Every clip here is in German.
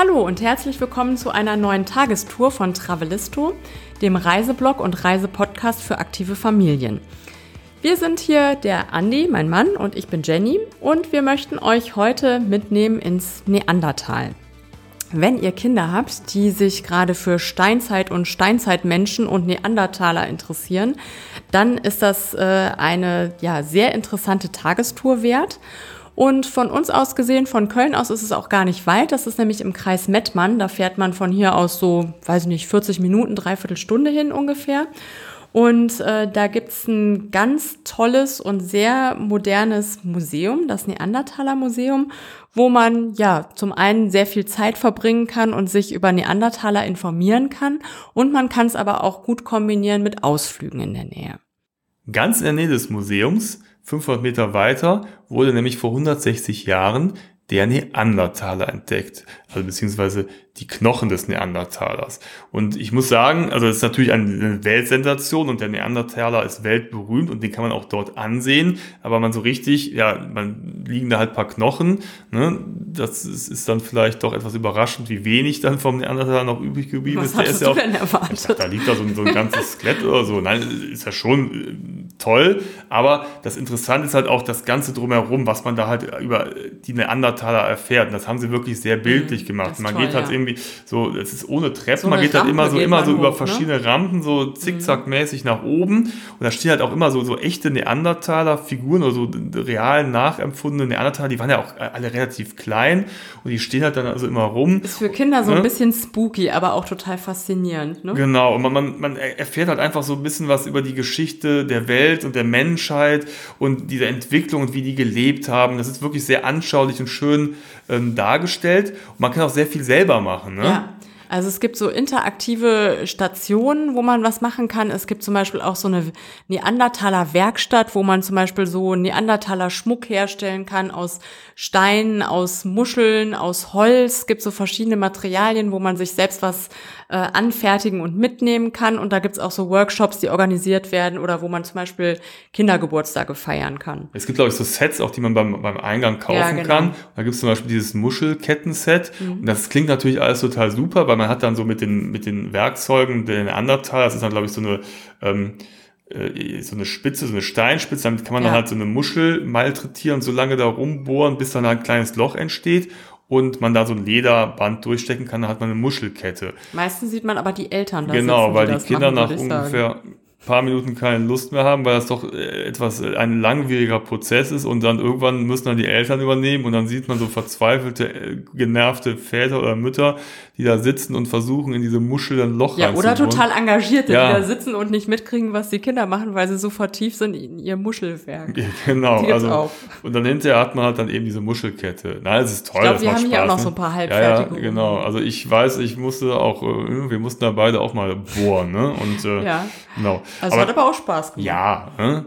Hallo und herzlich willkommen zu einer neuen Tagestour von Travelisto, dem Reiseblog und Reisepodcast für aktive Familien. Wir sind hier der Andi, mein Mann, und ich bin Jenny und wir möchten euch heute mitnehmen ins Neandertal. Wenn ihr Kinder habt, die sich gerade für Steinzeit und Steinzeitmenschen und Neandertaler interessieren, dann ist das äh, eine ja, sehr interessante Tagestour wert. Und von uns aus gesehen, von Köln aus ist es auch gar nicht weit. Das ist nämlich im Kreis Mettmann. Da fährt man von hier aus so, weiß ich nicht, 40 Minuten, dreiviertel Stunde hin ungefähr. Und äh, da gibt's ein ganz tolles und sehr modernes Museum, das Neandertaler Museum, wo man ja zum einen sehr viel Zeit verbringen kann und sich über Neandertaler informieren kann. Und man kann es aber auch gut kombinieren mit Ausflügen in der Nähe. Ganz in der Nähe des Museums 500 Meter weiter wurde nämlich vor 160 Jahren der Neandertaler entdeckt, also beziehungsweise die Knochen des Neandertalers. Und ich muss sagen, also es ist natürlich eine Weltsensation und der Neandertaler ist weltberühmt und den kann man auch dort ansehen, aber man so richtig, ja, man liegen da halt paar Knochen, ne? das ist, ist dann vielleicht doch etwas überraschend, wie wenig dann vom Neandertaler noch übrig geblieben Was ist. Der hast du ja auch, denn erwartet? dachte, da liegt da so, ein- so ein ganzes Skelett oder so. Nein, ist ja schon toll, aber das Interessante ist halt auch das Ganze drumherum, was man da halt über die Neandertaler erfährt. Und das haben sie wirklich sehr bildlich gemacht. Mhm, das ist Man toll, geht halt ja. irgendwie so, es ist ohne Treppen, So man geht halt Rampe immer so, immer so über hoch, ne? verschiedene Rampen, so zickzackmäßig nach oben. Und da stehen halt auch immer so, so echte Neandertaler-Figuren oder so real nachempfundene Neandertaler, die waren ja auch alle relativ klein und die stehen halt dann also immer rum. Ist für Kinder so ein Ne? bisschen spooky, aber auch total faszinierend. Ne? Genau, und man, man, man erfährt halt einfach so ein bisschen was über die Geschichte der Welt und der Menschheit und diese Entwicklung und wie die gelebt haben. Das ist wirklich sehr anschaulich und schön ähm, dargestellt. Und man kann auch sehr viel selber machen. Ne? Ja. Also es gibt so interaktive Stationen, wo man was machen kann. Es gibt zum Beispiel auch so eine Neandertaler Werkstatt, wo man zum Beispiel so Neandertaler Schmuck herstellen kann aus Steinen, aus Muscheln, aus Holz. Es gibt so verschiedene Materialien, wo man sich selbst was äh, anfertigen und mitnehmen kann. Und da gibt's auch so Workshops, die organisiert werden oder wo man zum Beispiel Kindergeburtstage feiern kann. Es gibt, glaube ich, so Sets, auch die man beim, beim Eingang kaufen Ja, genau. Mhm. kann. Da gibt es zum Beispiel dieses Muschelketten-Set. Und das klingt natürlich alles total super, weil man hat dann so mit den, mit den Werkzeugen der Neandertaler, das ist dann, glaube ich, so eine, ähm, äh, so eine Spitze, so eine Steinspitze, damit kann man dann Ja. halt so eine Muschel malträtieren, so lange da rumbohren, bis dann ein kleines Loch entsteht und man da so ein Lederband durchstecken kann, dann hat man eine Muschelkette. Meistens sieht man aber die Eltern da Genau, sitzen, weil die das Kinder machen, nach ich sagen. Paar Minuten keine Lust mehr haben, weil das doch äh, etwas äh, ein langwieriger Prozess ist und dann irgendwann müssen dann die Eltern übernehmen und dann sieht man so verzweifelte, äh, genervte Väter oder Mütter, die da sitzen und versuchen in diese Muschel ein Loch Ja, oder total Engagierte, Ja. die da sitzen und nicht mitkriegen, was die Kinder machen, weil sie so vertieft sind in ihr Muschelwerk. Genau, Die gibt's also auch. und dann hinterher hat man halt dann eben diese Muschelkette. Nein, es ist toll. Ich glaub, das wir haben hier auch Spaß, noch ne? so ein paar Ja, halbfertige ja, genau. Also ich weiß, ich musste auch, wir mussten da beide auch mal bohren, ne? Und äh, Ja. genau. Also hat aber auch Spaß gemacht. Ja, ne?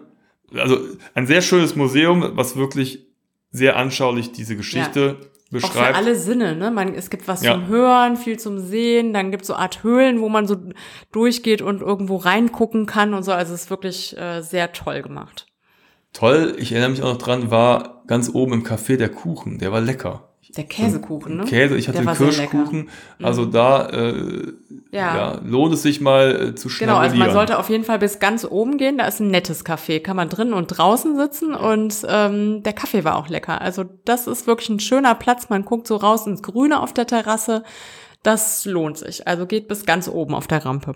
also ein sehr schönes Museum, was wirklich sehr anschaulich diese Geschichte Auch für beschreibt. alle Sinne, ne? Man, es gibt was Ja. zum Hören, viel zum Sehen, dann gibt es so Art Höhlen, wo man so durchgeht und irgendwo reingucken kann und so. Also es ist wirklich äh, sehr toll gemacht. Toll, ich erinnere mich auch noch dran, war ganz oben im Café der Kuchen, der war lecker. Der Käsekuchen, ne? Käse, ich hatte sehr Kirschkuchen, also da äh, Ja. ja. lohnt es sich mal äh, zu Genau, also man schnabulieren. sollte auf jeden Fall bis ganz oben gehen. Da ist ein nettes Café. Kann man drinnen und draußen sitzen und ähm, der Kaffee war auch lecker. Also das ist wirklich ein schöner Platz. Man guckt so raus ins Grüne auf der Terrasse. Das lohnt sich. Also geht bis ganz oben auf der Rampe.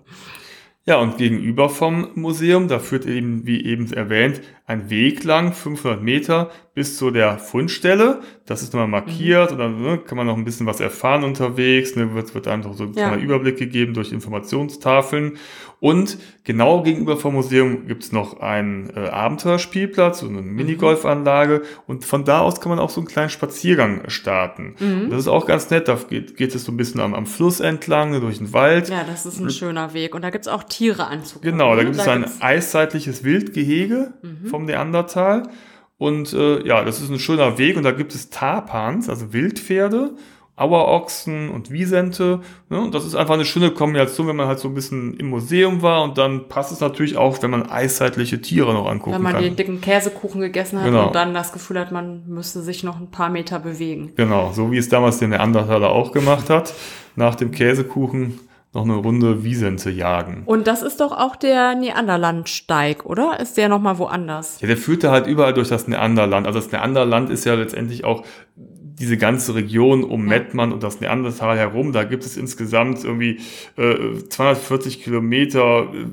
Ja, und gegenüber vom Museum, da führt eben, wie eben erwähnt, ein Weg lang, 500 Meter, bis zu der Fundstelle. Das ist nochmal markiert und dann ne, kann man noch ein bisschen was erfahren unterwegs. Ne, wird, wird einfach so ein Ja. kleiner Überblick gegeben durch Informationstafeln. Und genau gegenüber vom Museum gibt's noch einen äh, Abenteuerspielplatz und eine Minigolfanlage. Und von da aus kann man auch so einen kleinen Spaziergang starten. Mhm. Das ist auch ganz nett. Da geht, geht es so ein bisschen am, am Fluss entlang, ne, durch den Wald. Ja, das ist ein schöner Weg. Und da gibt's auch Tiere anzugucken. Genau, da ne? gibt es ein eiszeitliches Wildgehege vom Neandertal. Und äh, ja, das ist ein schöner Weg und da gibt es Tapans, also Wildpferde. Auerochsen und Wiesente. Ne? Und das ist einfach eine schöne Kombination, wenn man halt so ein bisschen im Museum war und dann passt es natürlich auch, wenn man eiszeitliche Tiere noch angucken Wenn man kann. den dicken Käsekuchen gegessen hat Genau. und dann das Gefühl hat, man müsste sich noch ein paar Meter bewegen. Genau, so wie es damals der Neandertaler auch gemacht hat. Nach dem Käsekuchen noch eine Runde Wiesente jagen. Und das ist doch auch der Neanderlandsteig, oder? Ist der nochmal woanders? Ja, der führte halt überall durch das Neanderland. Also das Neanderland ist ja letztendlich auch diese ganze Region um Ja. Mettmann und das Neandertal herum. Da gibt es insgesamt irgendwie äh, 240 Kilometer äh,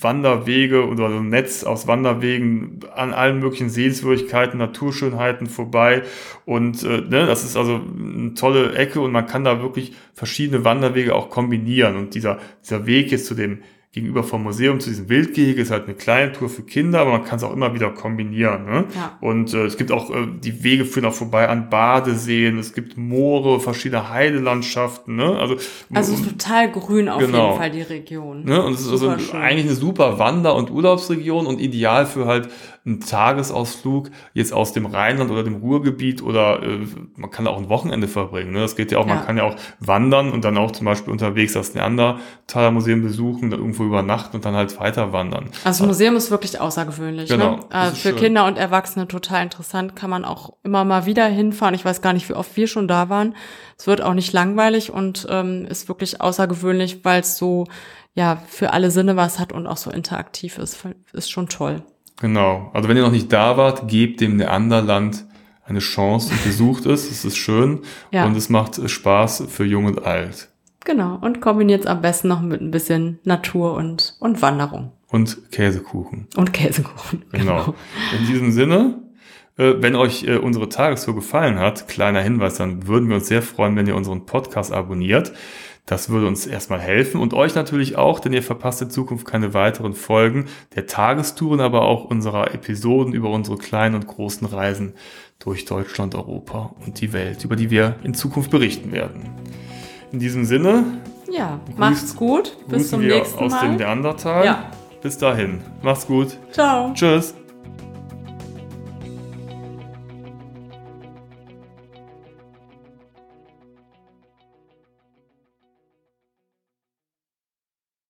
Wanderwege oder so ein Netz aus Wanderwegen an allen möglichen Sehenswürdigkeiten, Naturschönheiten vorbei. Und äh, ne, das ist also eine tolle Ecke und man kann da wirklich verschiedene Wanderwege auch kombinieren. Und dieser, dieser Weg jetzt zu dem gegenüber vom Museum zu diesem Wildgehege ist halt eine kleine Tour für Kinder, aber man kann es auch immer wieder kombinieren. Ne? Ja. Und äh, es gibt auch, äh, die Wege führen auch vorbei an Badeseen, es gibt Moore, verschiedene Heidelandschaften. Ne? Also, Also ist total grün auf Genau. jeden Fall die Region. Ne? Und es ist also schön. eigentlich eine super Wander- und Urlaubsregion und ideal für halt einen Tagesausflug jetzt aus dem Rheinland oder dem Ruhrgebiet oder äh, man kann auch ein Wochenende verbringen. Ne? Das geht ja auch, Ja. man kann ja auch wandern und dann auch zum Beispiel unterwegs das Neandertaler Museum besuchen, da irgendwo übernachten und dann halt weiter wandern. Also das Museum ist wirklich außergewöhnlich. Genau, ne? äh, für schön. Kinder und Erwachsene total interessant. Kann man auch immer mal wieder hinfahren. Ich weiß gar nicht, wie oft wir schon da waren. Es wird auch nicht langweilig und ähm, ist wirklich außergewöhnlich, weil es so ja für alle Sinne was hat und auch so interaktiv ist. Ist schon toll. Genau. Also wenn ihr noch nicht da wart, gebt dem Neanderland eine Chance und besucht es. Es ist schön Ja. und es macht Spaß für Jung und Alt. Genau. Und kombiniert es am besten noch mit ein bisschen Natur und, und Wanderung. Und Käsekuchen. Und Käsekuchen. Genau. In diesem Sinne, äh, wenn euch äh, unsere Tagestour gefallen hat, kleiner Hinweis, dann würden wir uns sehr freuen, wenn ihr unseren Podcast abonniert. Das würde uns erstmal helfen und euch natürlich auch, denn ihr verpasst in Zukunft keine weiteren Folgen der Tagestouren, aber auch unserer Episoden über unsere kleinen und großen Reisen durch Deutschland, Europa und die Welt, über die wir in Zukunft berichten werden. In diesem Sinne, Ja, macht's gut. Bis zum wir nächsten aus dem Mal. Neandertal. Ja. Bis dahin, macht's gut. Ciao. Tschüss.